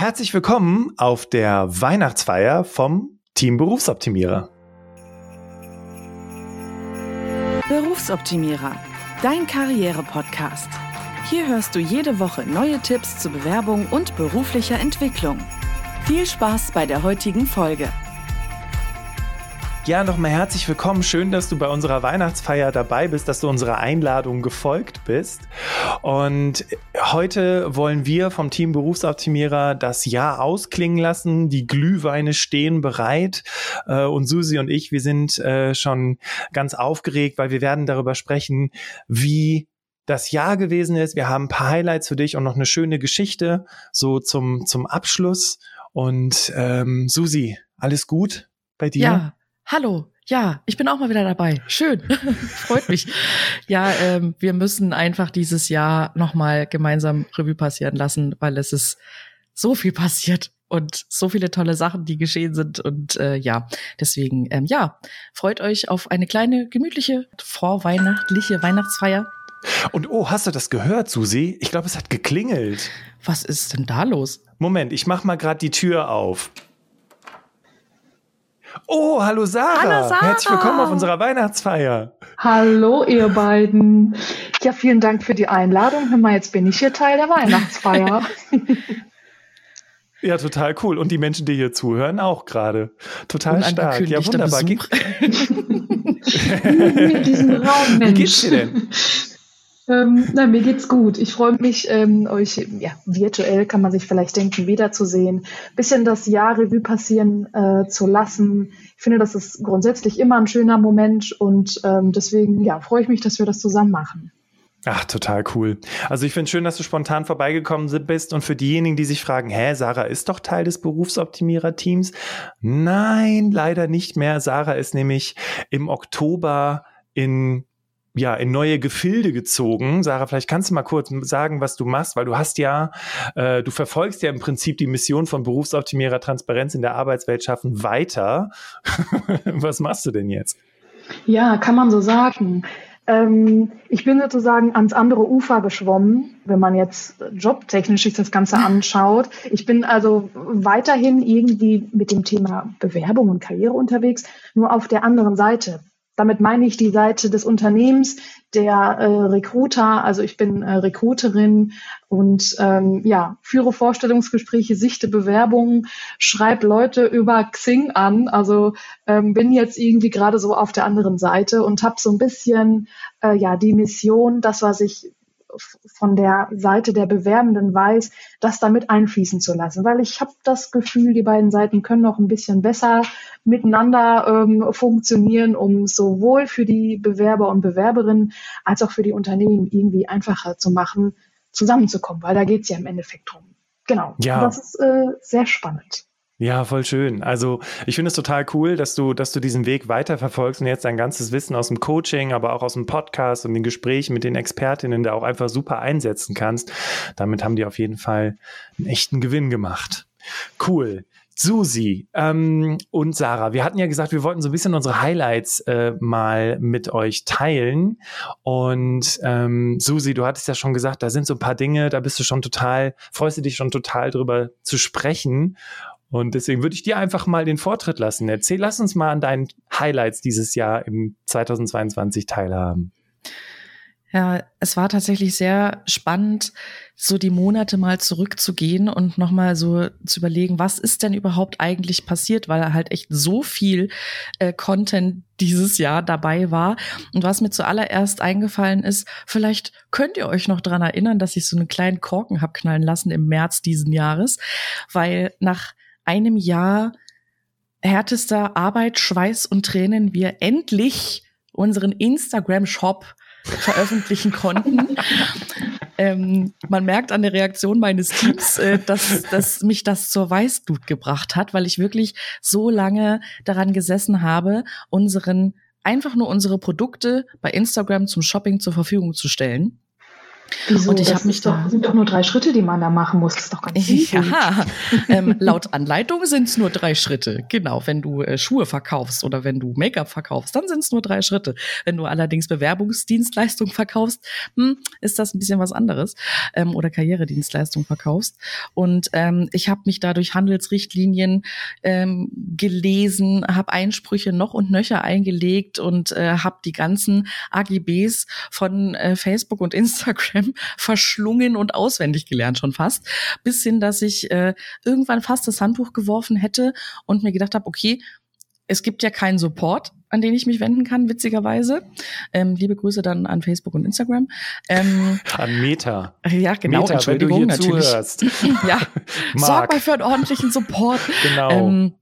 Herzlich willkommen auf der Weihnachtsfeier vom Team Berufsoptimierer. Berufsoptimierer, dein Karriere-Podcast. Hier hörst du jede Woche neue Tipps zur Bewerbung und beruflicher Entwicklung. Viel Spaß bei der heutigen Folge. Ja, nochmal herzlich willkommen. Schön, dass du bei unserer Weihnachtsfeier dabei bist, dass du unserer Einladung gefolgt bist. Und heute wollen wir vom Team Berufsoptimierer das Jahr ausklingen lassen. Die Glühweine stehen bereit. Äh, und Susi und ich, wir sind äh, schon ganz aufgeregt, weil wir werden darüber sprechen, wie das Jahr gewesen ist. Wir haben ein paar Highlights für dich und noch eine schöne Geschichte so zum, zum Abschluss. Und ähm, Susi, alles gut bei dir? Ja, Hallo, ja, ich bin auch mal wieder dabei. Schön, freut mich. Ja, ähm, wir müssen einfach dieses Jahr nochmal gemeinsam Revue passieren lassen, weil es ist so viel passiert und so viele tolle Sachen, die geschehen sind. Und äh, ja, deswegen, ähm, ja, freut euch auf eine kleine, gemütliche, vorweihnachtliche Weihnachtsfeier. Und oh, hast du das gehört, Susi? Ich glaube, es hat geklingelt. Was ist denn da los? Moment, ich mach mal gerade die Tür auf. Oh, hallo Sarah. hallo Sarah. Herzlich willkommen auf unserer Weihnachtsfeier. Hallo, ihr beiden. Ja, vielen Dank für die Einladung. Hör mal, jetzt bin ich hier Teil der Weihnachtsfeier. Ja, total cool. Und die Menschen, die hier zuhören, auch gerade. Total stark. Ja, wunderbar. Besuch. diesen Raum, Mensch. Wie geht's dir denn? Ähm, na, mir geht's gut. Ich freue mich, ähm, euch ja, virtuell kann man sich vielleicht denken, wiederzusehen, bisschen das Jahr Revue passieren äh, zu lassen. Ich finde, das ist grundsätzlich immer ein schöner Moment und ähm, deswegen ja, freue ich mich, dass wir das zusammen machen. Ach, total cool. Also ich finde schön, dass du spontan vorbeigekommen bist und für diejenigen, die sich fragen, hä, Sarah ist doch Teil des Berufsoptimierer-Teams. Nein, leider nicht mehr. Sarah ist nämlich im Oktober in ja, in neue Gefilde gezogen. Sarah, vielleicht kannst du mal kurz sagen, was du machst, weil du hast ja, äh, du verfolgst ja im Prinzip die Mission von Berufsoptimierer Transparenz in der Arbeitswelt schaffen weiter. was machst du denn jetzt? Ja, kann man so sagen. Ähm, ich bin sozusagen ans andere Ufer geschwommen, wenn man jetzt jobtechnisch sich das Ganze anschaut. Ich bin also weiterhin irgendwie mit dem Thema Bewerbung und Karriere unterwegs, nur auf der anderen Seite. Damit meine ich die Seite des Unternehmens, der äh, Recruiter. Also ich bin äh, Recruiterin und ähm, ja, führe Vorstellungsgespräche, sichte Bewerbungen, schreibe Leute über Xing an. Also ähm, bin jetzt irgendwie gerade so auf der anderen Seite und habe so ein bisschen äh, ja die Mission, das, was ich von der Seite der Bewerbenden weiß, das damit einfließen zu lassen. Weil ich habe das Gefühl, die beiden Seiten können noch ein bisschen besser miteinander ähm, funktionieren, um sowohl für die Bewerber und Bewerberinnen als auch für die Unternehmen irgendwie einfacher zu machen, zusammenzukommen, weil da geht es ja im Endeffekt drum. Genau. Ja. Das ist äh, sehr spannend. Ja, voll schön. Also ich finde es total cool, dass du, dass du diesen Weg weiterverfolgst und jetzt dein ganzes Wissen aus dem Coaching, aber auch aus dem Podcast und den Gesprächen mit den Expertinnen da auch einfach super einsetzen kannst. Damit haben die auf jeden Fall einen echten Gewinn gemacht. Cool. Susi ähm, und Sarah, wir hatten ja gesagt, wir wollten so ein bisschen unsere Highlights äh, mal mit euch teilen. Und ähm, Susi, du hattest ja schon gesagt, da sind so ein paar Dinge, da bist du schon total, freust du dich schon total drüber zu sprechen. Und deswegen würde ich dir einfach mal den Vortritt lassen. Erzähl, lass uns mal an deinen Highlights dieses Jahr im 2022 teilhaben. Ja, es war tatsächlich sehr spannend, so die Monate mal zurückzugehen und nochmal so zu überlegen, was ist denn überhaupt eigentlich passiert, weil halt echt so viel äh, Content dieses Jahr dabei war. Und was mir zuallererst eingefallen ist, vielleicht könnt ihr euch noch dran erinnern, dass ich so einen kleinen Korken hab knallen lassen im März diesen Jahres, weil nach einem Jahr härtester Arbeit, Schweiß und Tränen wir endlich unseren Instagram-Shop veröffentlichen konnten. ähm, man merkt an der Reaktion meines Teams, äh, dass, dass mich das zur Weißblut gebracht hat, weil ich wirklich so lange daran gesessen habe, unseren einfach nur unsere Produkte bei Instagram zum Shopping zur Verfügung zu stellen. Wieso? Und ich habe mich doch, da sind doch nur drei Schritte, die man da machen muss. Das ist doch ganz simpel. Ja, ähm, laut Anleitung sind es nur drei Schritte. Genau, wenn du äh, Schuhe verkaufst oder wenn du Make-up verkaufst, dann sind es nur drei Schritte. Wenn du allerdings Bewerbungsdienstleistung verkaufst, hm, ist das ein bisschen was anderes. Ähm, oder Karrieredienstleistung verkaufst. Und ähm, ich habe mich da durch Handelsrichtlinien ähm, gelesen, habe Einsprüche noch und nöcher eingelegt und äh, habe die ganzen AGBs von äh, Facebook und Instagram verschlungen und auswendig gelernt schon fast, bis hin, dass ich äh, irgendwann fast das Handtuch geworfen hätte und mir gedacht habe, okay, es gibt ja keinen Support, an den ich mich wenden kann, witzigerweise. Ähm, liebe Grüße dann an Facebook und Instagram. Ähm, an Meta. Ja, genau, Meta, Entschuldigung, natürlich. Zuhörst. ja, sorg mal für einen ordentlichen Support. Genau. Ähm,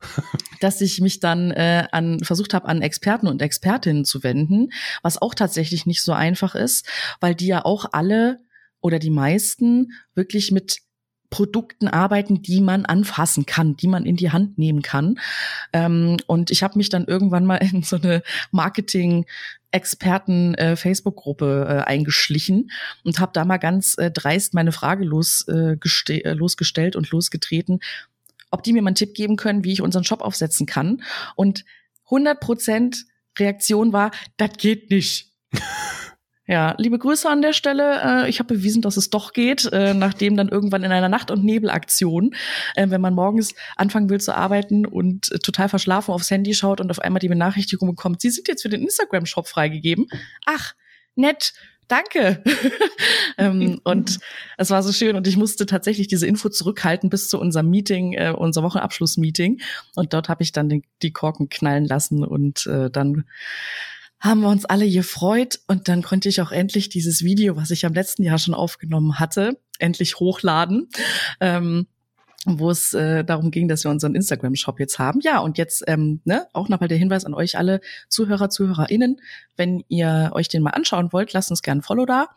dass ich mich dann äh, an versucht habe, an Experten und Expertinnen zu wenden, was auch tatsächlich nicht so einfach ist, weil die ja auch alle oder die meisten wirklich mit Produkten arbeiten, die man anfassen kann, die man in die Hand nehmen kann. Ähm, und ich habe mich dann irgendwann mal in so eine Marketing Experten äh, äh, eingeschlichen und habe da mal ganz äh, dreist meine Frage los, äh, äh, losgestellt und losgetreten, ob die mir mal einen Tipp geben können, wie ich unseren Shop aufsetzen kann. Und 100 Prozent Reaktion war, das geht nicht. Ja, liebe Grüße an der Stelle. Äh, ich habe bewiesen, dass es doch geht, äh, nachdem dann irgendwann in einer Nacht- und Nebelaktion, äh, wenn man morgens anfangen will zu arbeiten und total verschlafen aufs Handy schaut und auf einmal die Benachrichtigung bekommt, Sie sind jetzt für den Instagram-Shop freigegeben. Ach, nett. Danke. ähm, und es war so schön und ich musste tatsächlich diese Info zurückhalten bis zu unserem Meeting, äh, unser Wochenabschluss-Meeting. Und dort habe ich dann den, die Korken knallen lassen und äh, dann haben wir uns alle gefreut und dann konnte ich auch endlich dieses Video, was ich am letzten Jahr schon aufgenommen hatte, endlich hochladen. Ähm, wo es äh, darum ging, dass wir unseren Instagram-Shop jetzt haben. Ja, und jetzt ähm, ne, auch nochmal der Hinweis an euch alle Zuhörer, ZuhörerInnen, wenn ihr euch den mal anschauen wollt, lasst uns gerne ein Follow da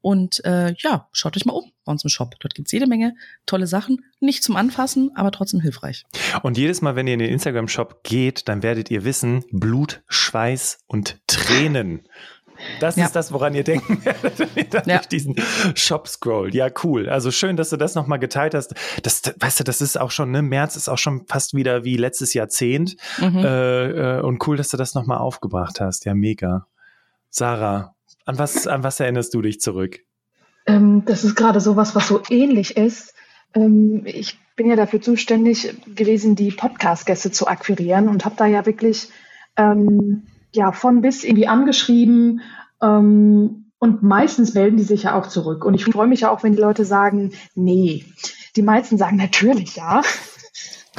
und äh, ja, schaut euch mal um bei uns im Shop. Dort gibt's jede Menge tolle Sachen. Nicht zum Anfassen, aber trotzdem hilfreich. Und jedes Mal, wenn ihr in den Instagram-Shop geht, dann werdet ihr wissen, Blut, Schweiß und Tränen. Das ja. ist das, woran ihr denken werdet, wenn ihr dann ja. durch diesen Shop scrollt. Ja, cool. Also schön, dass du das nochmal geteilt hast. Das, weißt du, das ist auch schon, ne, März ist auch schon fast wieder wie letztes Jahrzehnt. Mhm. Äh, äh, und cool, dass du das nochmal aufgebracht hast. Ja, mega. Sarah, an was, an was erinnerst du dich zurück? Ähm, das ist gerade sowas, was so ähnlich ist. Ähm, ich bin ja dafür zuständig gewesen, die Podcast-Gäste zu akquirieren und habe da ja wirklich ähm, ja, von bis irgendwie angeschrieben. Ähm, und meistens melden die sich ja auch zurück. Und ich freue mich ja auch, wenn die Leute sagen, nee. Die meisten sagen natürlich ja.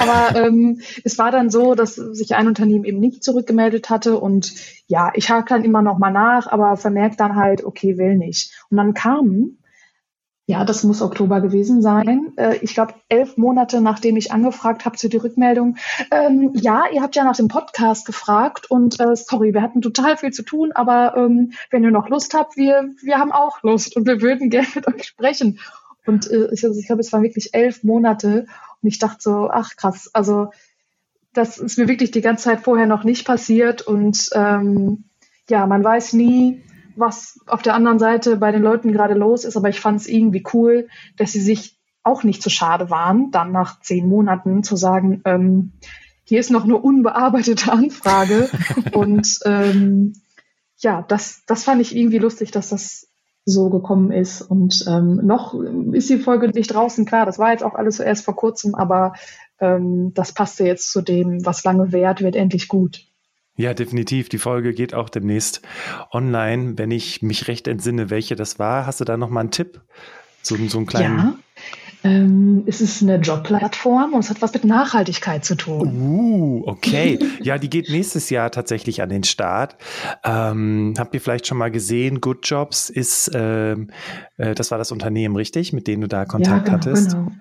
Aber ähm, es war dann so, dass sich ein Unternehmen eben nicht zurückgemeldet hatte und ja, ich hake dann immer noch mal nach, aber vermerkt dann halt, okay, will nicht. Und dann kamen, ja, das muss Oktober gewesen sein, äh, ich glaube elf Monate nachdem ich angefragt habe zu die Rückmeldung, ähm, ja, ihr habt ja nach dem Podcast gefragt und äh, sorry, wir hatten total viel zu tun, aber ähm, wenn ihr noch Lust habt, wir, wir haben auch Lust und wir würden gerne mit euch sprechen. Und äh, ich, ich glaube, es waren wirklich elf Monate und ich dachte so, ach krass, also das ist mir wirklich die ganze Zeit vorher noch nicht passiert. Und ähm, ja, man weiß nie, was auf der anderen Seite bei den Leuten gerade los ist, aber ich fand es irgendwie cool, dass sie sich auch nicht so schade waren, dann nach zehn Monaten zu sagen, ähm, hier ist noch eine unbearbeitete Anfrage. und ähm, ja, das, das fand ich irgendwie lustig, dass das so gekommen ist. Und ähm, noch ist die Folge nicht draußen, klar, das war jetzt auch alles erst vor kurzem, aber ähm, das passte jetzt zu dem, was lange währt, wird endlich gut. Ja, definitiv. Die Folge geht auch demnächst online, wenn ich mich recht entsinne, welche das war. Hast du da noch mal einen Tipp? So, so einen kleinen. Ja. Ähm, es ist eine Jobplattform und es hat was mit Nachhaltigkeit zu tun. Uh, okay. ja, die geht nächstes Jahr tatsächlich an den Start. Ähm, habt ihr vielleicht schon mal gesehen, Good Jobs ist, ähm, äh, das war das Unternehmen, richtig, mit dem du da Kontakt ja, genau, hattest? Genau.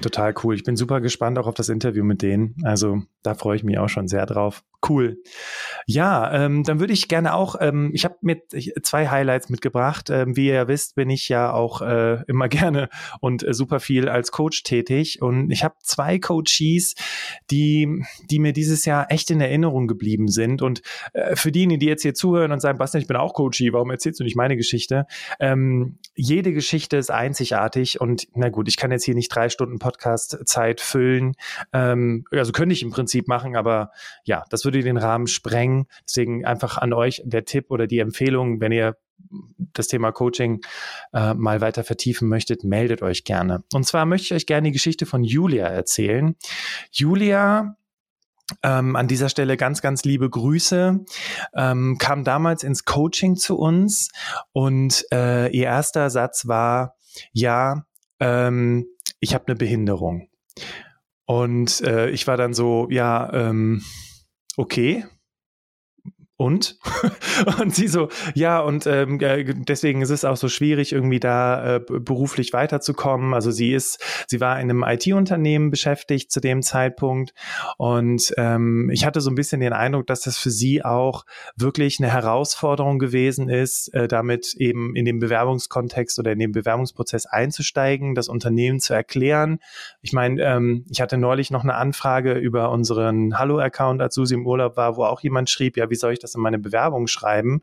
Total cool. Ich bin super gespannt auch auf das Interview mit denen. Also da freue ich mich auch schon sehr drauf. Cool. Ja, ähm, dann würde ich gerne auch, ähm, ich habe mit zwei Highlights mitgebracht. Ähm, wie ihr wisst, bin ich ja auch äh, immer gerne und äh, super viel als Coach tätig. Und ich habe zwei Coaches, die, die mir dieses Jahr echt in Erinnerung geblieben sind. Und äh, für diejenigen, die jetzt hier zuhören und sagen, Bastian, ich bin auch Coachie, warum erzählst du nicht meine Geschichte? Ähm, jede Geschichte ist einzigartig und na gut, ich kann jetzt hier nicht drei Stunden Podcast-Zeit füllen. Ähm, also könnte ich im Prinzip machen, aber ja, das würde den Rahmen sprengen. Deswegen einfach an euch der Tipp oder die Empfehlung, wenn ihr das Thema Coaching äh, mal weiter vertiefen möchtet, meldet euch gerne. Und zwar möchte ich euch gerne die Geschichte von Julia erzählen. Julia ähm, an dieser Stelle ganz, ganz liebe Grüße. Ähm, kam damals ins Coaching zu uns und äh, ihr erster Satz war, ja, ähm, ich habe eine Behinderung. Und äh, ich war dann so, ja, ähm, okay, und? und sie so, ja, und ähm, deswegen ist es auch so schwierig, irgendwie da äh, beruflich weiterzukommen. Also sie ist, sie war in einem IT-Unternehmen beschäftigt zu dem Zeitpunkt und ähm, ich hatte so ein bisschen den Eindruck, dass das für sie auch wirklich eine Herausforderung gewesen ist, äh, damit eben in den Bewerbungskontext oder in den Bewerbungsprozess einzusteigen, das Unternehmen zu erklären. Ich meine, ähm, ich hatte neulich noch eine Anfrage über unseren Hallo-Account, als Susi im Urlaub war, wo auch jemand schrieb, ja, wie soll ich das das in meine Bewerbung schreiben.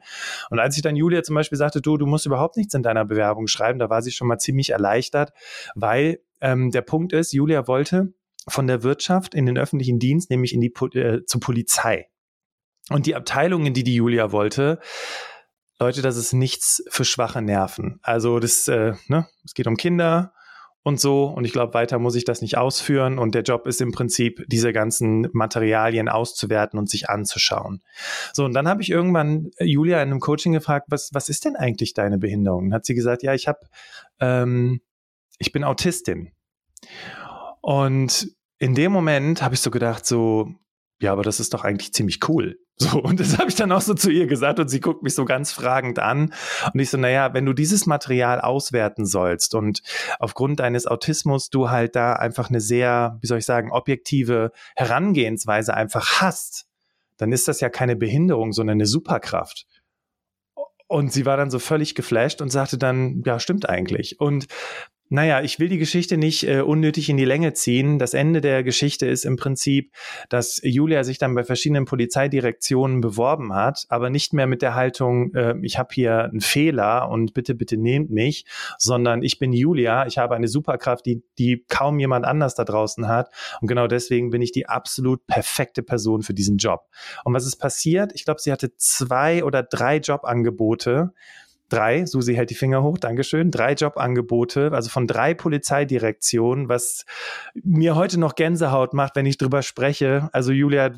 Und als ich dann Julia zum Beispiel sagte, du, du musst überhaupt nichts in deiner Bewerbung schreiben, da war sie schon mal ziemlich erleichtert, weil ähm, der Punkt ist, Julia wollte von der Wirtschaft in den öffentlichen Dienst, nämlich in die äh, zur Polizei. Und die Abteilung, in die die Julia wollte, Leute, das ist nichts für schwache Nerven. Also das, äh, ne, es geht um Kinder, und so. Und ich glaube, weiter muss ich das nicht ausführen. Und der Job ist im Prinzip, diese ganzen Materialien auszuwerten und sich anzuschauen. So, und dann habe ich irgendwann äh, Julia in einem Coaching gefragt, was, was ist denn eigentlich deine Behinderung? Und hat sie gesagt, ja, ich habe, ähm, ich bin Autistin. Und in dem Moment habe ich so gedacht, so, ja, aber das ist doch eigentlich ziemlich cool. So, und das habe ich dann auch so zu ihr gesagt und sie guckt mich so ganz fragend an. Und ich so, naja, wenn du dieses Material auswerten sollst und aufgrund deines Autismus du halt da einfach eine sehr, wie soll ich sagen, objektive Herangehensweise einfach hast, dann ist das ja keine Behinderung, sondern eine Superkraft. Und sie war dann so völlig geflasht und sagte dann, ja, stimmt eigentlich. Und naja, ich will die Geschichte nicht äh, unnötig in die Länge ziehen. Das Ende der Geschichte ist im Prinzip, dass Julia sich dann bei verschiedenen Polizeidirektionen beworben hat, aber nicht mehr mit der Haltung, äh, ich habe hier einen Fehler und bitte, bitte nehmt mich, sondern ich bin Julia, ich habe eine Superkraft, die, die kaum jemand anders da draußen hat. Und genau deswegen bin ich die absolut perfekte Person für diesen Job. Und was ist passiert? Ich glaube, sie hatte zwei oder drei Jobangebote drei, Susi hält die Finger hoch, Dankeschön, drei Jobangebote, also von drei Polizeidirektionen, was mir heute noch Gänsehaut macht, wenn ich drüber spreche. Also Julia,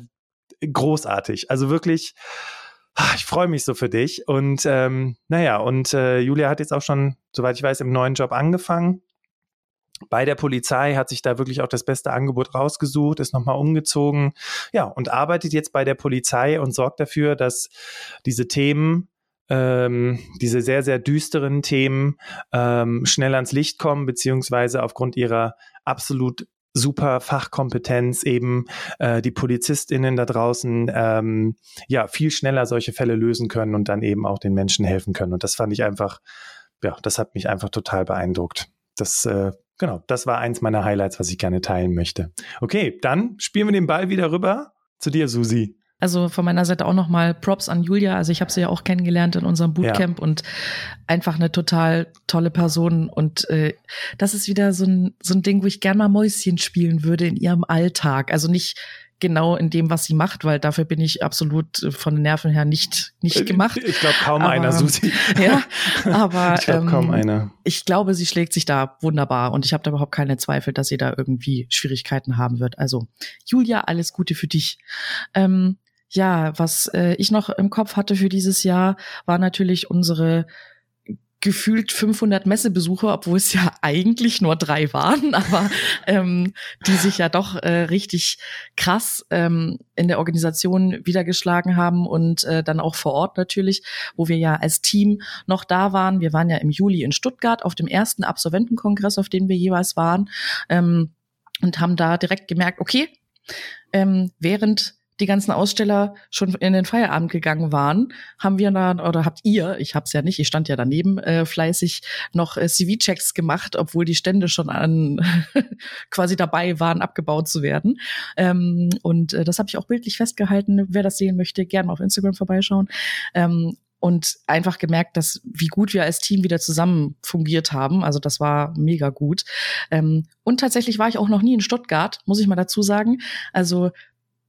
großartig. Also wirklich, ah, ich freue mich so für dich. Und ähm, naja, und äh, Julia hat jetzt auch schon, soweit ich weiß, im neuen Job angefangen. Bei der Polizei hat sich da wirklich auch das beste Angebot rausgesucht, ist nochmal umgezogen, ja, und arbeitet jetzt bei der Polizei und sorgt dafür, dass diese Themen ähm, diese sehr, sehr düsteren Themen ähm, schnell ans Licht kommen, beziehungsweise aufgrund ihrer absolut super Fachkompetenz eben äh, die PolizistInnen da draußen ähm, ja viel schneller solche Fälle lösen können und dann eben auch den Menschen helfen können. Und das fand ich einfach, ja, das hat mich einfach total beeindruckt. Das äh, Genau, das war eins meiner Highlights, was ich gerne teilen möchte. Okay, dann spielen wir den Ball wieder rüber zu dir, Susi. Also von meiner Seite auch nochmal Props an Julia. Also ich habe sie ja auch kennengelernt in unserem Bootcamp ja. und einfach eine total tolle Person. Und äh, das ist wieder so ein, so ein Ding, wo ich gerne mal Mäuschen spielen würde in ihrem Alltag. Also nicht genau in dem, was sie macht, weil dafür bin ich absolut äh, von den Nerven her nicht, nicht äh, gemacht. Ich glaube kaum aber, einer, Susi. Ja, aber ich glaube ähm, kaum einer. Ich glaube, sie schlägt sich da wunderbar und ich habe da überhaupt keine Zweifel, dass sie da irgendwie Schwierigkeiten haben wird. Also Julia, alles Gute für dich. Ähm, ja, was äh, ich noch im Kopf hatte für dieses Jahr, war natürlich unsere gefühlt 500 Messebesucher, obwohl es ja eigentlich nur drei waren, aber ähm, die sich ja doch äh, richtig krass ähm, in der Organisation wiedergeschlagen haben und äh, dann auch vor Ort natürlich, wo wir ja als Team noch da waren. Wir waren ja im Juli in Stuttgart auf dem ersten Absolventenkongress, auf dem wir jeweils waren ähm, und haben da direkt gemerkt, okay, ähm, während die ganzen Aussteller schon in den Feierabend gegangen waren, haben wir dann, oder habt ihr, ich hab's ja nicht, ich stand ja daneben, äh, fleißig noch äh, CV-Checks gemacht, obwohl die Stände schon an quasi dabei waren, abgebaut zu werden. Ähm, und äh, das habe ich auch bildlich festgehalten. Wer das sehen möchte, gerne auf Instagram vorbeischauen. Ähm, und einfach gemerkt, dass wie gut wir als Team wieder zusammen fungiert haben. Also das war mega gut. Ähm, und tatsächlich war ich auch noch nie in Stuttgart, muss ich mal dazu sagen. Also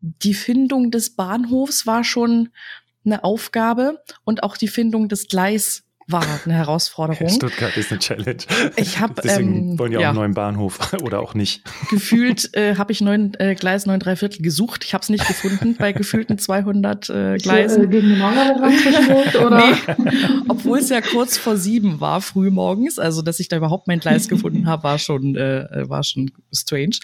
die Findung des Bahnhofs war schon eine Aufgabe und auch die Findung des Gleis war eine Herausforderung. Stuttgart ist eine Challenge. Ich habe deswegen ähm, wollen ja auch einen neuen Bahnhof oder auch nicht. Gefühlt äh, habe ich neun äh, Gleis neun drei Viertel gesucht. Ich habe es nicht gefunden bei gefühlten 200 äh, Gleisen. So, äh, gegen den oder? Nee, obwohl es ja kurz vor sieben war früh morgens. Also dass ich da überhaupt mein Gleis gefunden habe, war schon äh, war schon strange.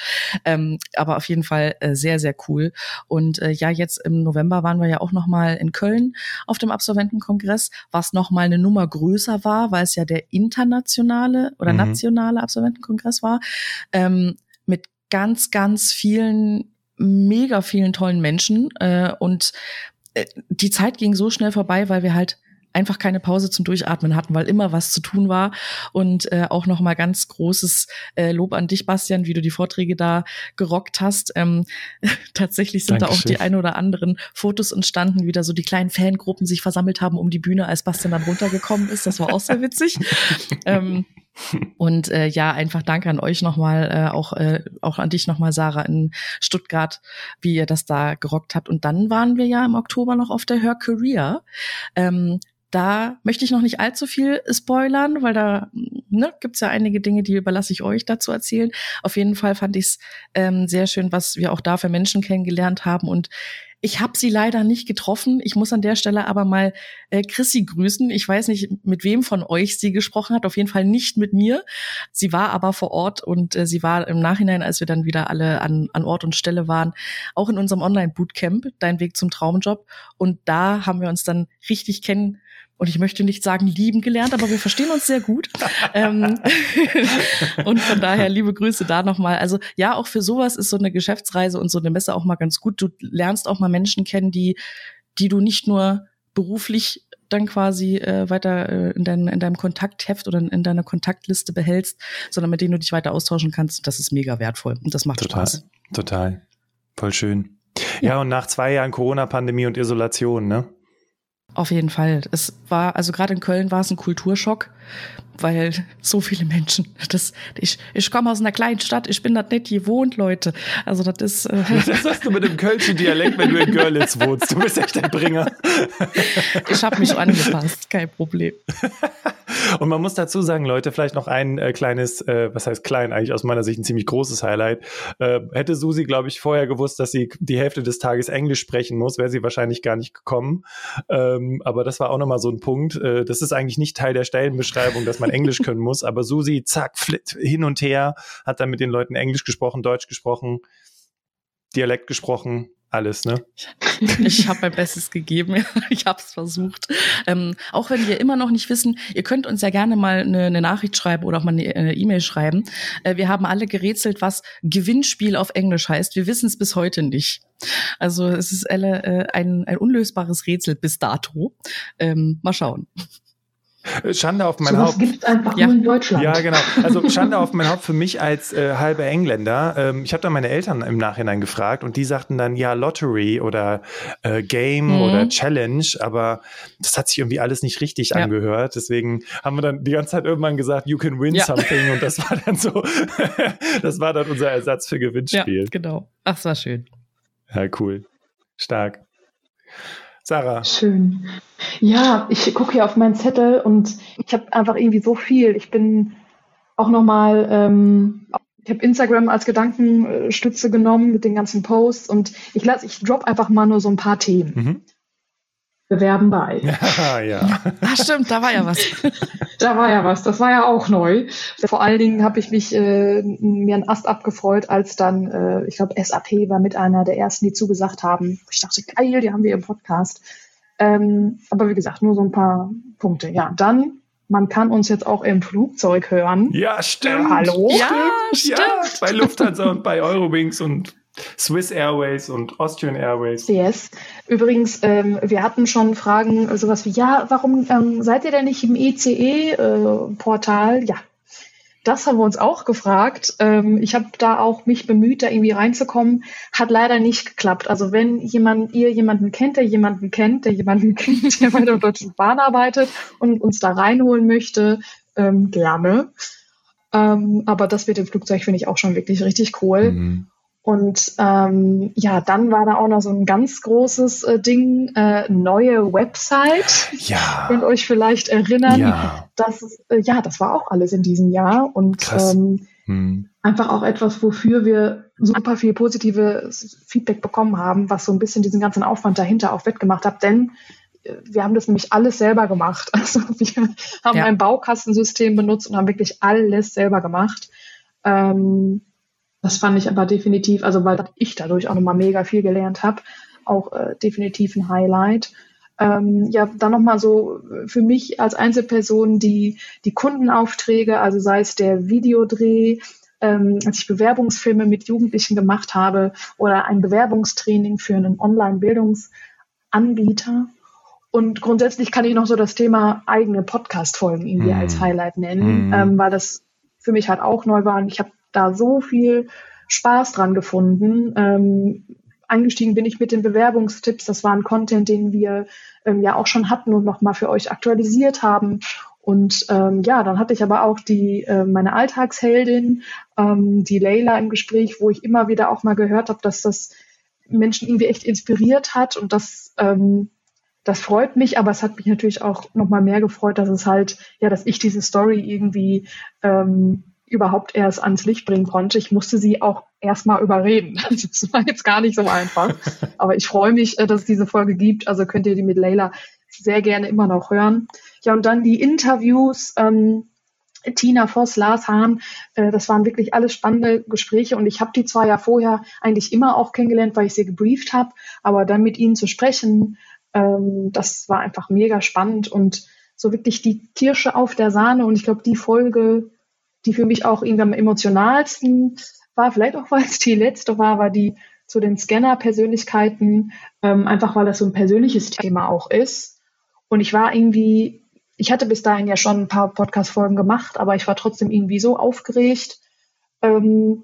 Ähm, aber auf jeden Fall äh, sehr sehr cool. Und äh, ja jetzt im November waren wir ja auch noch mal in Köln auf dem Absolventenkongress, was noch mal eine Nummer größer war, weil es ja der internationale oder mhm. nationale Absolventenkongress war, ähm, mit ganz, ganz vielen, mega vielen tollen Menschen. Äh, und äh, die Zeit ging so schnell vorbei, weil wir halt einfach keine Pause zum Durchatmen hatten, weil immer was zu tun war. Und äh, auch noch mal ganz großes äh, Lob an dich, Bastian, wie du die Vorträge da gerockt hast. Ähm, tatsächlich sind Dankeschön. da auch die ein oder anderen Fotos entstanden, wie da so die kleinen Fangruppen sich versammelt haben um die Bühne, als Bastian dann runtergekommen ist. Das war auch sehr witzig. ähm, und äh, ja, einfach danke an euch nochmal, äh, auch, äh, auch an dich nochmal, Sarah, in Stuttgart, wie ihr das da gerockt habt. Und dann waren wir ja im Oktober noch auf der Her Career. Ähm, da möchte ich noch nicht allzu viel spoilern, weil da ne, gibt ja einige Dinge, die überlasse ich euch dazu erzählen. Auf jeden Fall fand ich es ähm, sehr schön, was wir auch da für Menschen kennengelernt haben. Und ich habe sie leider nicht getroffen. Ich muss an der Stelle aber mal äh, Chrissy grüßen. Ich weiß nicht, mit wem von euch sie gesprochen hat. Auf jeden Fall nicht mit mir. Sie war aber vor Ort und äh, sie war im Nachhinein, als wir dann wieder alle an, an Ort und Stelle waren, auch in unserem Online-Bootcamp, Dein Weg zum Traumjob. Und da haben wir uns dann richtig kennen und ich möchte nicht sagen lieben gelernt, aber wir verstehen uns sehr gut. ähm, und von daher liebe Grüße da nochmal. Also ja, auch für sowas ist so eine Geschäftsreise und so eine Messe auch mal ganz gut. Du lernst auch mal Menschen kennen, die, die du nicht nur beruflich dann quasi äh, weiter äh, in, dein, in deinem Kontaktheft oder in deiner Kontaktliste behältst, sondern mit denen du dich weiter austauschen kannst. Das ist mega wertvoll und das macht total, Spaß. Total. Voll schön. Ja. ja, und nach zwei Jahren Corona-Pandemie und Isolation, ne? Auf jeden Fall. Es war, also gerade in Köln war es ein Kulturschock, weil so viele Menschen. Das, ich, ich komme aus einer kleinen Stadt, ich bin das nicht gewohnt, Leute. Also das ist. Äh das hast du mit dem kölschen Dialekt, wenn du in Görlitz wohnst. Du bist echt ein Bringer. ich habe mich angepasst, kein Problem. Und man muss dazu sagen, Leute, vielleicht noch ein äh, kleines, äh, was heißt klein, eigentlich aus meiner Sicht ein ziemlich großes Highlight. Äh, hätte Susi, glaube ich, vorher gewusst, dass sie die Hälfte des Tages Englisch sprechen muss, wäre sie wahrscheinlich gar nicht gekommen. Ähm, aber das war auch nochmal so ein Punkt. Äh, das ist eigentlich nicht Teil der Stellenbeschreibung, dass man Englisch können muss. Aber Susi, zack, flit, hin und her, hat dann mit den Leuten Englisch gesprochen, Deutsch gesprochen, Dialekt gesprochen alles, ne? Ich habe mein Bestes gegeben, ich habe es versucht. Ähm, auch wenn wir immer noch nicht wissen, ihr könnt uns ja gerne mal eine, eine Nachricht schreiben oder auch mal eine E-Mail schreiben. Äh, wir haben alle gerätselt, was Gewinnspiel auf Englisch heißt. Wir wissen es bis heute nicht. Also es ist äh, ein, ein unlösbares Rätsel bis dato. Ähm, mal schauen. Schande auf mein so Haupt. gibt einfach ja. nur in Deutschland. Ja, genau. Also Schande auf mein Haupt für mich als äh, halber Engländer. Ähm, ich habe dann meine Eltern im Nachhinein gefragt und die sagten dann ja Lottery oder äh, Game mhm. oder Challenge, aber das hat sich irgendwie alles nicht richtig ja. angehört. Deswegen haben wir dann die ganze Zeit irgendwann gesagt, you can win ja. something und das war dann so, das war dann unser Ersatz für Gewinnspiel. Ja, genau. Ach, es war schön. Ja, cool. Stark. Sarah. Schön. Ja, ich gucke hier auf meinen Zettel und ich habe einfach irgendwie so viel. Ich bin auch nochmal, ähm, ich habe Instagram als Gedankenstütze genommen mit den ganzen Posts und ich lasse, ich drop einfach mal nur so ein paar Themen. Mhm bewerben bei. Ja, ja. Ach stimmt, da war ja was. da war ja was, das war ja auch neu. Vor allen Dingen habe ich mich äh, mir einen Ast abgefreut, als dann, äh, ich glaube, SAP war mit einer der ersten, die zugesagt haben. Ich dachte, geil, die haben wir im Podcast. Ähm, aber wie gesagt, nur so ein paar Punkte. Ja, dann man kann uns jetzt auch im Flugzeug hören. Ja, stimmt. Äh, hallo? Ja, stimmt. Ja, bei Lufthansa und bei Eurowings und Swiss Airways und Austrian Airways. Yes. Übrigens, ähm, wir hatten schon Fragen, äh, sowas wie, ja, warum ähm, seid ihr denn nicht im ECE-Portal? Äh, ja, das haben wir uns auch gefragt. Ähm, ich habe da auch mich bemüht, da irgendwie reinzukommen. Hat leider nicht geklappt. Also wenn jemand, ihr jemanden kennt, der jemanden kennt, der jemanden kennt, der bei der Deutschen Bahn arbeitet und uns da reinholen möchte, ähm, gerne. Ähm, aber das mit dem Flugzeug finde ich auch schon wirklich richtig cool. Mhm. Und ähm, ja, dann war da auch noch so ein ganz großes äh, Ding, äh, neue Website. Ja. Könnt euch vielleicht erinnern. Ja. Das, äh, ja, das war auch alles in diesem Jahr. Und ähm, hm. einfach auch etwas, wofür wir super viel positives Feedback bekommen haben, was so ein bisschen diesen ganzen Aufwand dahinter auch wettgemacht hat. Denn äh, wir haben das nämlich alles selber gemacht. Also wir haben ja. ein Baukastensystem benutzt und haben wirklich alles selber gemacht. Ähm, das fand ich aber definitiv, also weil ich dadurch auch nochmal mega viel gelernt habe, auch äh, definitiv ein Highlight. Ähm, ja, dann nochmal so für mich als Einzelperson die, die Kundenaufträge, also sei es der Videodreh, ähm, als ich Bewerbungsfilme mit Jugendlichen gemacht habe oder ein Bewerbungstraining für einen Online-Bildungsanbieter. Und grundsätzlich kann ich noch so das Thema eigene Podcast-Folgen irgendwie mm. als Highlight nennen, mm. ähm, weil das für mich halt auch neu war. Und ich habe da so viel Spaß dran gefunden. Ähm, eingestiegen bin ich mit den Bewerbungstipps. Das war ein Content, den wir ähm, ja auch schon hatten und nochmal für euch aktualisiert haben. Und ähm, ja, dann hatte ich aber auch die äh, meine Alltagsheldin, ähm, die Leila im Gespräch, wo ich immer wieder auch mal gehört habe, dass das Menschen irgendwie echt inspiriert hat und das ähm, das freut mich, aber es hat mich natürlich auch nochmal mehr gefreut, dass es halt, ja, dass ich diese Story irgendwie ähm, überhaupt erst ans Licht bringen konnte. Ich musste sie auch erstmal überreden. Das war jetzt gar nicht so einfach. Aber ich freue mich, äh, dass es diese Folge gibt. Also könnt ihr die mit Leila sehr gerne immer noch hören. Ja, und dann die Interviews. Ähm, Tina Voss, Lars Hahn, äh, das waren wirklich alles spannende Gespräche und ich habe die zwar ja vorher eigentlich immer auch kennengelernt, weil ich sie gebrieft habe, aber dann mit ihnen zu sprechen, ähm, das war einfach mega spannend und so wirklich die Kirsche auf der Sahne und ich glaube, die Folge die für mich auch irgendwie am emotionalsten war, vielleicht auch weil es die letzte war, war die zu den Scanner-Persönlichkeiten, ähm, einfach weil das so ein persönliches Thema auch ist. Und ich war irgendwie, ich hatte bis dahin ja schon ein paar Podcast-Folgen gemacht, aber ich war trotzdem irgendwie so aufgeregt, ähm,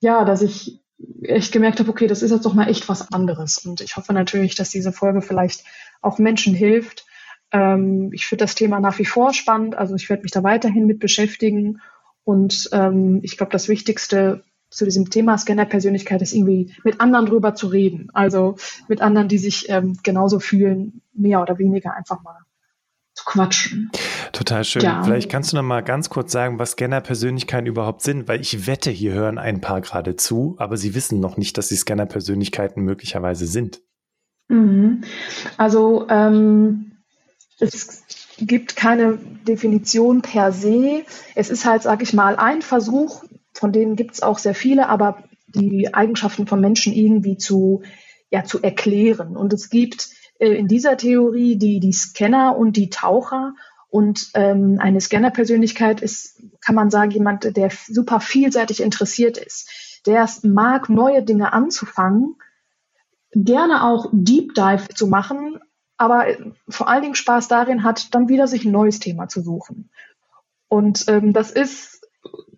ja, dass ich echt gemerkt habe, okay, das ist jetzt doch mal echt was anderes. Und ich hoffe natürlich, dass diese Folge vielleicht auch Menschen hilft. Ähm, ich finde das Thema nach wie vor spannend, also ich werde mich da weiterhin mit beschäftigen und ähm, ich glaube, das Wichtigste zu diesem Thema Scanner-Persönlichkeit ist irgendwie mit anderen drüber zu reden. Also mit anderen, die sich ähm, genauso fühlen, mehr oder weniger einfach mal zu quatschen. Total schön. Ja. Vielleicht kannst du noch mal ganz kurz sagen, was Scanner-Persönlichkeiten überhaupt sind, weil ich wette, hier hören ein paar gerade zu, aber sie wissen noch nicht, dass sie Scanner-Persönlichkeiten möglicherweise sind. Mhm. Also ähm, es gibt keine Definition per se. Es ist halt, sag ich mal, ein Versuch, von denen gibt es auch sehr viele, aber die Eigenschaften von Menschen irgendwie zu, ja, zu erklären. Und es gibt äh, in dieser Theorie die, die Scanner und die Taucher. Und ähm, eine Scanner-Persönlichkeit ist, kann man sagen, jemand, der super vielseitig interessiert ist, der es mag, neue Dinge anzufangen, gerne auch Deep Dive zu machen, aber vor allen Dingen Spaß darin hat, dann wieder sich ein neues Thema zu suchen. Und ähm, das ist,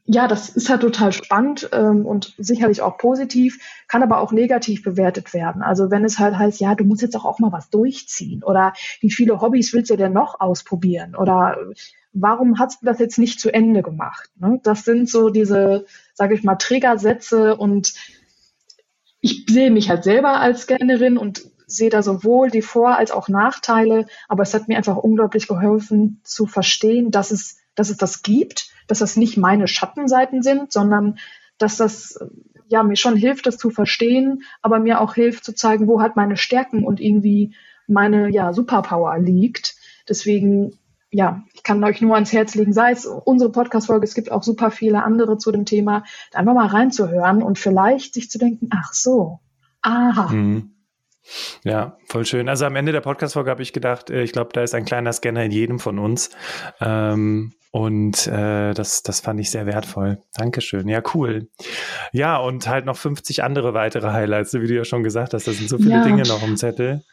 ja, das ist halt total spannend ähm, und sicherlich auch positiv, kann aber auch negativ bewertet werden. Also wenn es halt heißt, ja, du musst jetzt auch, auch mal was durchziehen oder wie viele Hobbys willst du denn noch ausprobieren oder warum hast du das jetzt nicht zu Ende gemacht? Ne? Das sind so diese, sage ich mal, Triggersätze und ich sehe mich halt selber als Scannerin und sehe da sowohl die Vor- als auch Nachteile, aber es hat mir einfach unglaublich geholfen zu verstehen, dass es, dass es das gibt, dass das nicht meine Schattenseiten sind, sondern dass das ja mir schon hilft, das zu verstehen, aber mir auch hilft zu zeigen, wo halt meine Stärken und irgendwie meine ja Superpower liegt. Deswegen ja, ich kann euch nur ans Herz legen, sei es unsere Podcast-Folge, es gibt auch super viele andere zu dem Thema, da einfach mal reinzuhören und vielleicht sich zu denken, ach so, aha, mhm. Ja, voll schön. Also am Ende der Podcast-Folge habe ich gedacht, äh, ich glaube, da ist ein kleiner Scanner in jedem von uns. Ähm, und äh, das, das fand ich sehr wertvoll. Dankeschön. Ja, cool. Ja, und halt noch 50 andere weitere Highlights, wie du ja schon gesagt hast. Da sind so viele ja. Dinge noch im Zettel.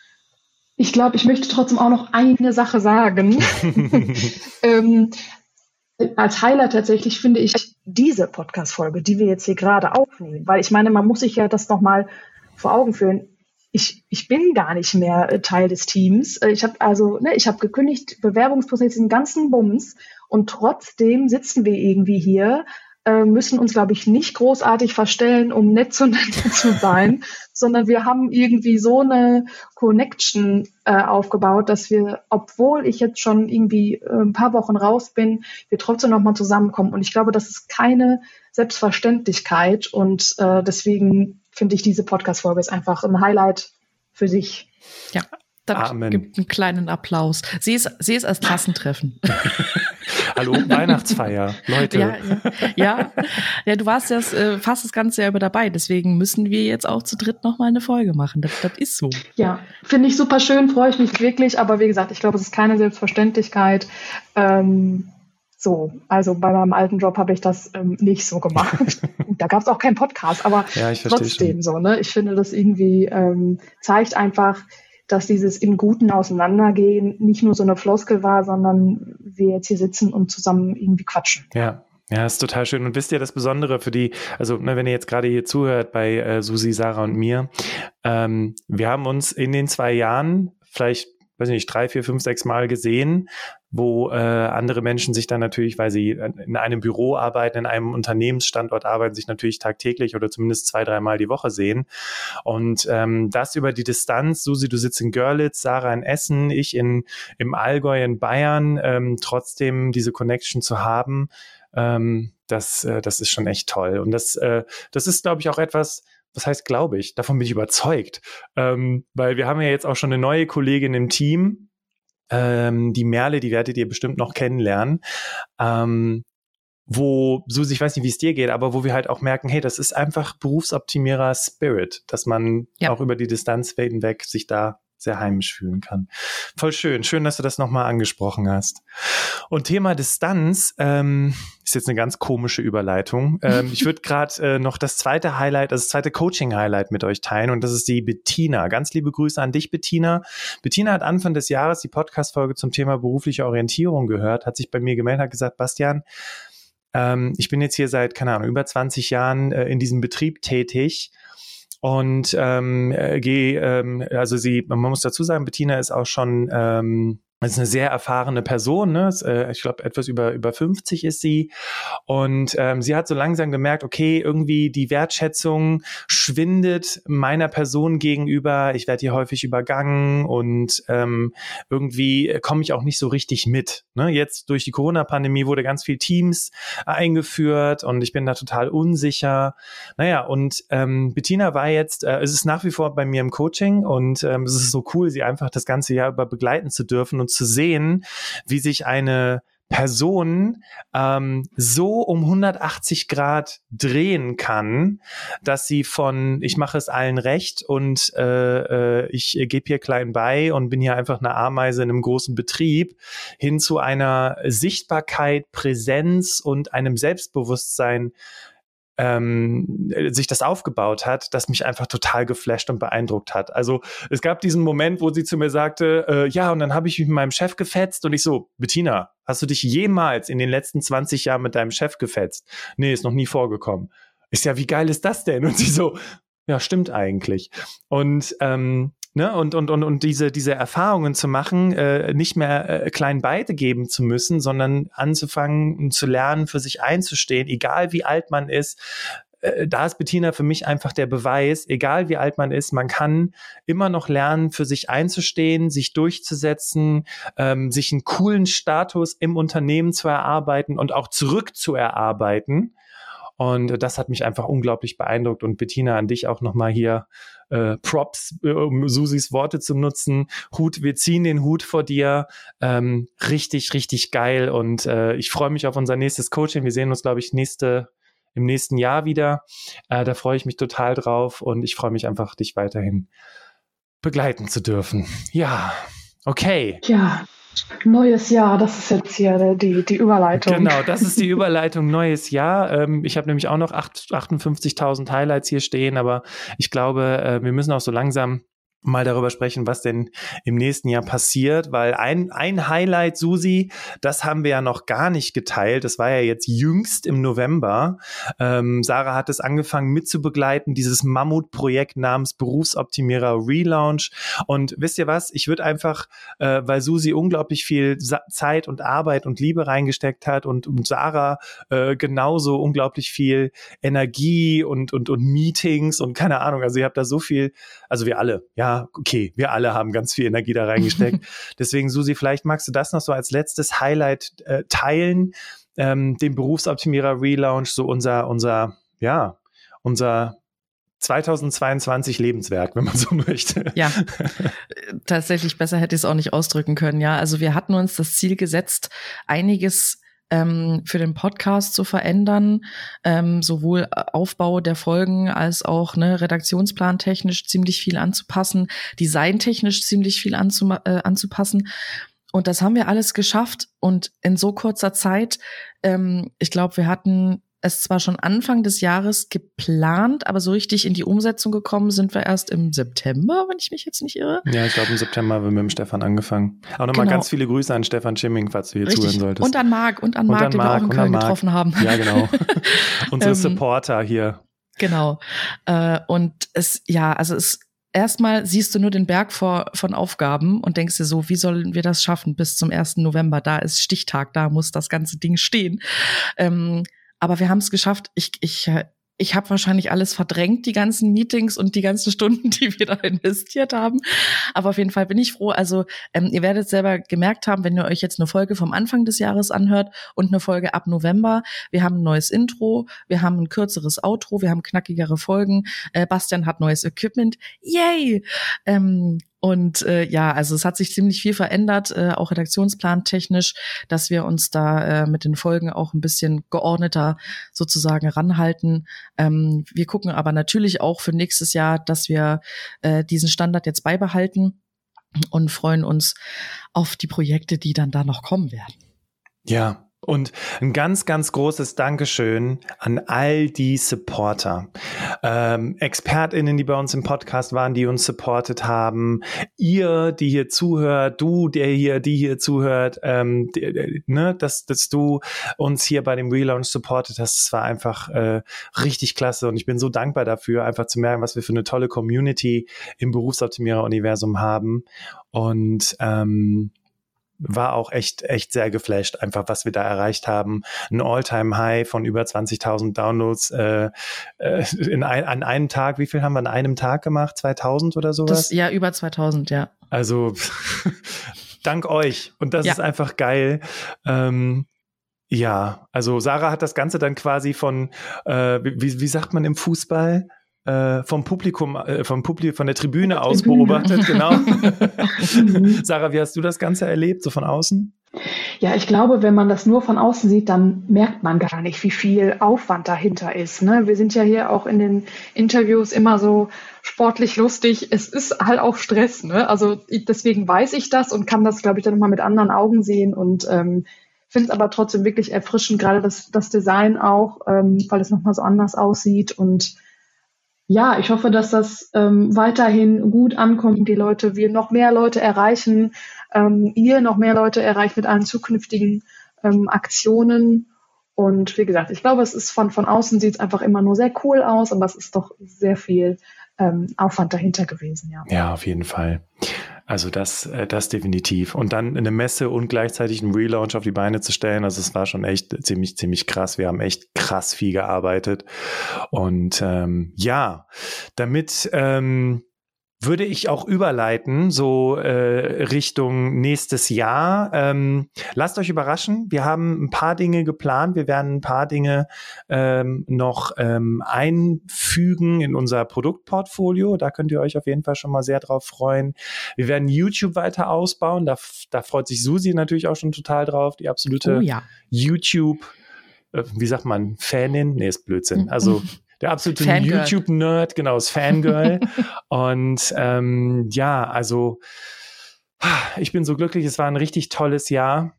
Ich glaube, ich möchte trotzdem auch noch eine Sache sagen. ähm, als Highlight tatsächlich finde ich diese Podcast-Folge, die wir jetzt hier gerade aufnehmen, weil ich meine, man muss sich ja das nochmal vor Augen führen. Ich, ich bin gar nicht mehr äh, Teil des Teams. Äh, ich habe also, ne, ich habe gekündigt, Bewerbungsprozess, den ganzen Bums und trotzdem sitzen wir irgendwie hier, äh, müssen uns, glaube ich, nicht großartig verstellen, um nett zueinander zu sein, sondern wir haben irgendwie so eine Connection äh, aufgebaut, dass wir, obwohl ich jetzt schon irgendwie äh, ein paar Wochen raus bin, wir trotzdem nochmal zusammenkommen. Und ich glaube, das ist keine Selbstverständlichkeit und äh, deswegen finde ich diese Podcast-Folge ist einfach ein Highlight für sich. Ja, da gibt einen kleinen Applaus. Sie ist, sie ist als Klassentreffen. Hallo, Weihnachtsfeier, Leute. Ja, ja, ja. ja du warst ja äh, fast das ganze Jahr über dabei, deswegen müssen wir jetzt auch zu dritt nochmal eine Folge machen. Das, das ist so. Ja, finde ich super schön, freue ich mich wirklich, aber wie gesagt, ich glaube, es ist keine Selbstverständlichkeit. Ähm, so, also bei meinem alten Job habe ich das ähm, nicht so gemacht. da gab es auch keinen Podcast, aber ja, trotzdem schon. so. Ne? Ich finde, das irgendwie ähm, zeigt einfach, dass dieses im Guten Auseinandergehen nicht nur so eine Floskel war, sondern wir jetzt hier sitzen und zusammen irgendwie quatschen. Ja, ja, ist total schön. Und wisst ihr das Besondere für die, also ne, wenn ihr jetzt gerade hier zuhört bei äh, Susi, Sarah und mir, ähm, wir haben uns in den zwei Jahren vielleicht weiß nicht, drei, vier, fünf, sechs Mal gesehen, wo äh, andere Menschen sich dann natürlich, weil sie in einem Büro arbeiten, in einem Unternehmensstandort arbeiten, sich natürlich tagtäglich oder zumindest zwei, dreimal die Woche sehen. Und ähm, das über die Distanz, Susi, du sitzt in Görlitz, Sarah in Essen, ich in, im Allgäu in Bayern, ähm, trotzdem diese Connection zu haben, ähm, das, äh, das ist schon echt toll. Und das, äh, das ist, glaube ich, auch etwas, was heißt glaube ich? Davon bin ich überzeugt. Ähm, weil wir haben ja jetzt auch schon eine neue Kollegin im Team, ähm, die Merle, die werdet ihr bestimmt noch kennenlernen. Ähm, wo, so ich weiß nicht, wie es dir geht, aber wo wir halt auch merken, hey, das ist einfach Berufsoptimierer Spirit, dass man ja. auch über die Distanz hinweg sich da sehr heimisch fühlen kann. Voll schön. Schön, dass du das nochmal angesprochen hast. Und Thema Distanz ähm, ist jetzt eine ganz komische Überleitung. Ähm, ich würde gerade äh, noch das zweite Highlight, also das zweite Coaching-Highlight mit euch teilen und das ist die Bettina. Ganz liebe Grüße an dich, Bettina. Bettina hat Anfang des Jahres die Podcast-Folge zum Thema berufliche Orientierung gehört, hat sich bei mir gemeldet, hat gesagt, Bastian, ähm, ich bin jetzt hier seit, keine Ahnung, über 20 Jahren äh, in diesem Betrieb tätig und ähm, äh, gehe, ähm, also sie, man muss dazu sagen, Bettina ist auch schon ähm, das ist eine sehr erfahrene Person, ne? Äh, ich glaube, etwas über, über 50 ist sie. Und ähm, sie hat so langsam gemerkt, okay, irgendwie die Wertschätzung schwindet meiner Person gegenüber. Ich werde hier häufig übergangen und ähm, irgendwie komme ich auch nicht so richtig mit. Ne? Jetzt durch die Corona-Pandemie wurde ganz viel Teams eingeführt und ich bin da total unsicher. Naja, und ähm, Bettina war jetzt, äh, es ist nach wie vor bei mir im Coaching und ähm, es ist so cool, sie einfach das ganze Jahr über begleiten zu dürfen und zu sehen, wie sich eine Person ähm, so um 180 Grad drehen kann, dass sie von ich mache es allen recht und äh, äh, ich gebe hier klein bei und bin hier einfach eine Ameise in einem großen Betrieb hin zu einer Sichtbarkeit, Präsenz und einem Selbstbewusstsein ähm, sich das aufgebaut hat, das mich einfach total geflasht und beeindruckt hat. Also es gab diesen Moment, wo sie zu mir sagte, äh, ja, und dann habe ich mich mit meinem Chef gefetzt und ich so, Bettina, hast du dich jemals in den letzten 20 Jahren mit deinem Chef gefetzt? Nee, ist noch nie vorgekommen. Ist ja, wie geil ist das denn? Und sie so, ja, stimmt eigentlich. Und ähm, Ne? Und, und, und, und diese, diese Erfahrungen zu machen, äh, nicht mehr äh, klein beide geben zu müssen, sondern anzufangen und zu lernen, für sich einzustehen, egal wie alt man ist, äh, da ist Bettina für mich einfach der Beweis, egal wie alt man ist, man kann immer noch lernen, für sich einzustehen, sich durchzusetzen, ähm, sich einen coolen Status im Unternehmen zu erarbeiten und auch zurückzuerarbeiten. Und das hat mich einfach unglaublich beeindruckt. Und Bettina, an dich auch nochmal hier äh, Props, um Susis Worte zu nutzen. Hut, wir ziehen den Hut vor dir. Ähm, richtig, richtig geil. Und äh, ich freue mich auf unser nächstes Coaching. Wir sehen uns, glaube ich, nächste im nächsten Jahr wieder. Äh, da freue ich mich total drauf und ich freue mich einfach, dich weiterhin begleiten zu dürfen. Ja, okay. Ja, Neues Jahr, das ist jetzt hier die, die Überleitung. Genau, das ist die Überleitung neues Jahr. Ähm, ich habe nämlich auch noch 58.000 Highlights hier stehen, aber ich glaube, äh, wir müssen auch so langsam mal darüber sprechen, was denn im nächsten Jahr passiert, weil ein, ein Highlight, Susi, das haben wir ja noch gar nicht geteilt. Das war ja jetzt jüngst im November. Ähm, Sarah hat es angefangen mitzubegleiten, dieses Mammutprojekt namens Berufsoptimierer Relaunch. Und wisst ihr was? Ich würde einfach, äh, weil Susi unglaublich viel Sa Zeit und Arbeit und Liebe reingesteckt hat und, und Sarah äh, genauso unglaublich viel Energie und, und, und Meetings und keine Ahnung. Also ihr habt da so viel, also wir alle, ja, okay, wir alle haben ganz viel Energie da reingesteckt. Deswegen, Susi, vielleicht magst du das noch so als letztes Highlight äh, teilen, ähm, den Berufsoptimierer Relaunch, so unser, unser, ja, unser 2022 Lebenswerk, wenn man so möchte. Ja, tatsächlich besser hätte ich es auch nicht ausdrücken können. Ja, also wir hatten uns das Ziel gesetzt, einiges ähm, für den Podcast zu verändern, ähm, sowohl Aufbau der Folgen als auch ne, redaktionsplantechnisch ziemlich viel anzupassen, designtechnisch ziemlich viel äh, anzupassen. Und das haben wir alles geschafft und in so kurzer Zeit. Ähm, ich glaube, wir hatten es zwar schon Anfang des Jahres geplant, aber so richtig in die Umsetzung gekommen sind wir erst im September, wenn ich mich jetzt nicht irre. Ja, ich glaube im September haben wir mit dem Stefan angefangen. Auch nochmal genau. ganz viele Grüße an Stefan Schimming, falls du hier richtig. zuhören solltest. Und an Marc, und an Marc, den Marc, wir auch in Köln getroffen haben. Ja, genau. Unsere ähm, Supporter hier. Genau. Äh, und es, ja, also es erstmal siehst du nur den Berg vor, von Aufgaben und denkst dir so, wie sollen wir das schaffen bis zum 1. November? Da ist Stichtag, da muss das ganze Ding stehen. Ähm, aber wir haben es geschafft. Ich, ich, äh, ich habe wahrscheinlich alles verdrängt, die ganzen Meetings und die ganzen Stunden, die wir da investiert haben. Aber auf jeden Fall bin ich froh. Also ähm, ihr werdet selber gemerkt haben, wenn ihr euch jetzt eine Folge vom Anfang des Jahres anhört und eine Folge ab November. Wir haben ein neues Intro, wir haben ein kürzeres Outro, wir haben knackigere Folgen. Äh, Bastian hat neues Equipment. Yay! Ähm, und äh, ja, also es hat sich ziemlich viel verändert, äh, auch redaktionsplantechnisch, dass wir uns da äh, mit den Folgen auch ein bisschen geordneter sozusagen ranhalten. Ähm, wir gucken aber natürlich auch für nächstes Jahr, dass wir äh, diesen Standard jetzt beibehalten und freuen uns auf die Projekte, die dann da noch kommen werden. Ja, und ein ganz, ganz großes Dankeschön an all die Supporter, ähm, ExpertInnen, die bei uns im Podcast waren, die uns supportet haben, ihr, die hier zuhört, du, der hier, die hier zuhört, ähm, die, ne, dass, dass du uns hier bei dem Relaunch supportet hast. Es war einfach äh, richtig klasse und ich bin so dankbar dafür, einfach zu merken, was wir für eine tolle Community im Berufsoptimierer-Universum haben. Und ähm, war auch echt, echt sehr geflasht, einfach was wir da erreicht haben. Ein All-Time-High von über 20.000 Downloads äh, äh, in ein, an einem Tag. Wie viel haben wir an einem Tag gemacht? 2000 oder sowas? Das, ja, über 2000, ja. Also dank euch. Und das ja. ist einfach geil. Ähm, ja, also Sarah hat das Ganze dann quasi von, äh, wie, wie sagt man im Fußball? Äh, vom Publikum, äh, vom Publikum, von der Tribüne aus beobachtet, genau. Sarah, wie hast du das Ganze erlebt, so von außen? Ja, ich glaube, wenn man das nur von außen sieht, dann merkt man gar nicht, wie viel Aufwand dahinter ist. Ne? Wir sind ja hier auch in den Interviews immer so sportlich lustig. Es ist halt auch Stress. Ne? Also deswegen weiß ich das und kann das, glaube ich, dann nochmal mit anderen Augen sehen und ähm, finde es aber trotzdem wirklich erfrischend, gerade das, das Design auch, ähm, weil es nochmal so anders aussieht und ja, ich hoffe, dass das ähm, weiterhin gut ankommt, die Leute, wir noch mehr Leute erreichen, ähm, ihr noch mehr Leute erreicht mit allen zukünftigen ähm, Aktionen. Und wie gesagt, ich glaube, es ist von, von außen sieht es einfach immer nur sehr cool aus, aber es ist doch sehr viel ähm, Aufwand dahinter gewesen, ja. Ja, auf jeden Fall. Also das, äh, das definitiv. Und dann eine Messe und gleichzeitig einen Relaunch auf die Beine zu stellen, also es war schon echt ziemlich, ziemlich krass. Wir haben echt krass viel gearbeitet. Und ähm, ja, damit ähm, würde ich auch überleiten, so äh, Richtung nächstes Jahr. Ähm, lasst euch überraschen. Wir haben ein paar Dinge geplant. Wir werden ein paar Dinge ähm, noch ähm, einfügen in unser Produktportfolio. Da könnt ihr euch auf jeden Fall schon mal sehr drauf freuen. Wir werden YouTube weiter ausbauen. Da, da freut sich Susi natürlich auch schon total drauf. Die absolute oh, ja. YouTube, äh, wie sagt man, Fanin? Nee, ist Blödsinn. Also der absolute YouTube-Nerd, genau, das Fangirl. Und ähm, ja, also ich bin so glücklich. Es war ein richtig tolles Jahr.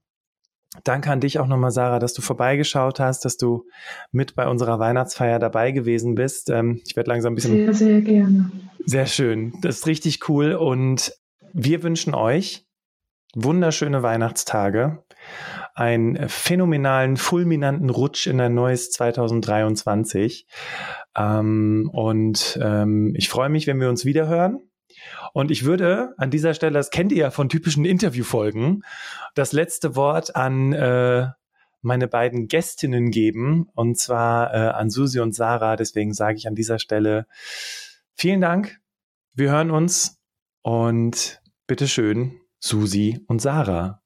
Danke an dich auch nochmal, Sarah, dass du vorbeigeschaut hast, dass du mit bei unserer Weihnachtsfeier dabei gewesen bist. Ähm, ich werde langsam ein bisschen. Sehr, sehr gerne. Sehr schön. Das ist richtig cool. Und wir wünschen euch wunderschöne Weihnachtstage, einen phänomenalen, fulminanten Rutsch in ein neues 2023. Ähm, und ähm, ich freue mich, wenn wir uns wiederhören. Und ich würde an dieser Stelle, das kennt ihr ja von typischen Interviewfolgen, das letzte Wort an äh, meine beiden Gästinnen geben, und zwar äh, an Susi und Sarah. Deswegen sage ich an dieser Stelle vielen Dank. Wir hören uns und bitteschön, Susi und Sarah.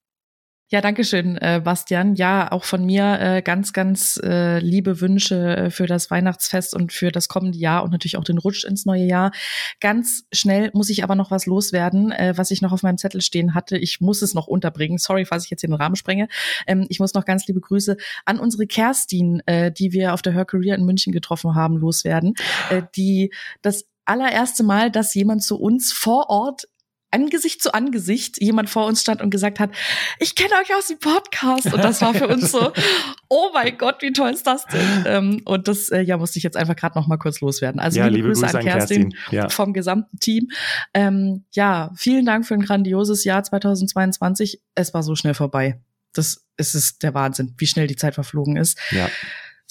Ja, danke schön, äh, Bastian. Ja, auch von mir äh, ganz, ganz äh, liebe Wünsche äh, für das Weihnachtsfest und für das kommende Jahr und natürlich auch den Rutsch ins neue Jahr. Ganz schnell muss ich aber noch was loswerden, äh, was ich noch auf meinem Zettel stehen hatte. Ich muss es noch unterbringen. Sorry, falls ich jetzt den Rahmen sprenge. Ähm, ich muss noch ganz liebe Grüße an unsere Kerstin, äh, die wir auf der Her Career in München getroffen haben, loswerden, äh, die das allererste Mal, dass jemand zu uns vor Ort Angesicht zu Angesicht jemand vor uns stand und gesagt hat, ich kenne euch aus dem Podcast. Und das war für uns so, oh mein Gott, wie toll ist das denn? Ähm, und das äh, ja musste ich jetzt einfach gerade noch mal kurz loswerden. Also ja, liebe, liebe Grüße, Grüße, an Kerstin, Kerstin. Ja. vom gesamten Team. Ähm, ja, vielen Dank für ein grandioses Jahr 2022. Es war so schnell vorbei. Das es ist der Wahnsinn, wie schnell die Zeit verflogen ist. Ja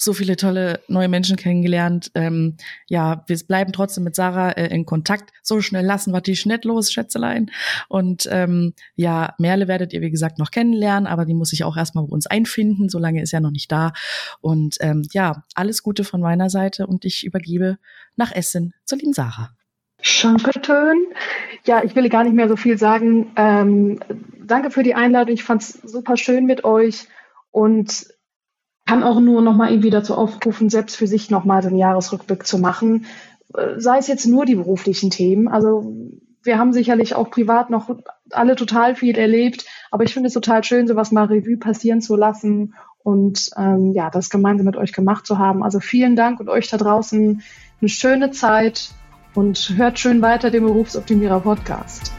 so viele tolle neue Menschen kennengelernt. Ähm, ja, wir bleiben trotzdem mit Sarah äh, in Kontakt. So schnell lassen wir die Schnitt los, Schätzelein. Und ähm, ja, Merle werdet ihr, wie gesagt, noch kennenlernen, aber die muss sich auch erstmal bei uns einfinden. Solange ist ja noch nicht da. Und ähm, ja, alles Gute von meiner Seite und ich übergebe nach Essen zur lieben Sarah. Dankeschön. Ja, ich will gar nicht mehr so viel sagen. Ähm, danke für die Einladung. Ich fand es super schön mit euch und kann auch nur noch mal irgendwie dazu aufrufen, selbst für sich noch mal den Jahresrückblick zu machen. Äh, sei es jetzt nur die beruflichen Themen. Also wir haben sicherlich auch privat noch alle total viel erlebt, aber ich finde es total schön, sowas mal Revue passieren zu lassen und ähm, ja, das gemeinsam mit euch gemacht zu haben. Also vielen Dank und euch da draußen eine schöne Zeit und hört schön weiter den Berufsoptimierer Podcast.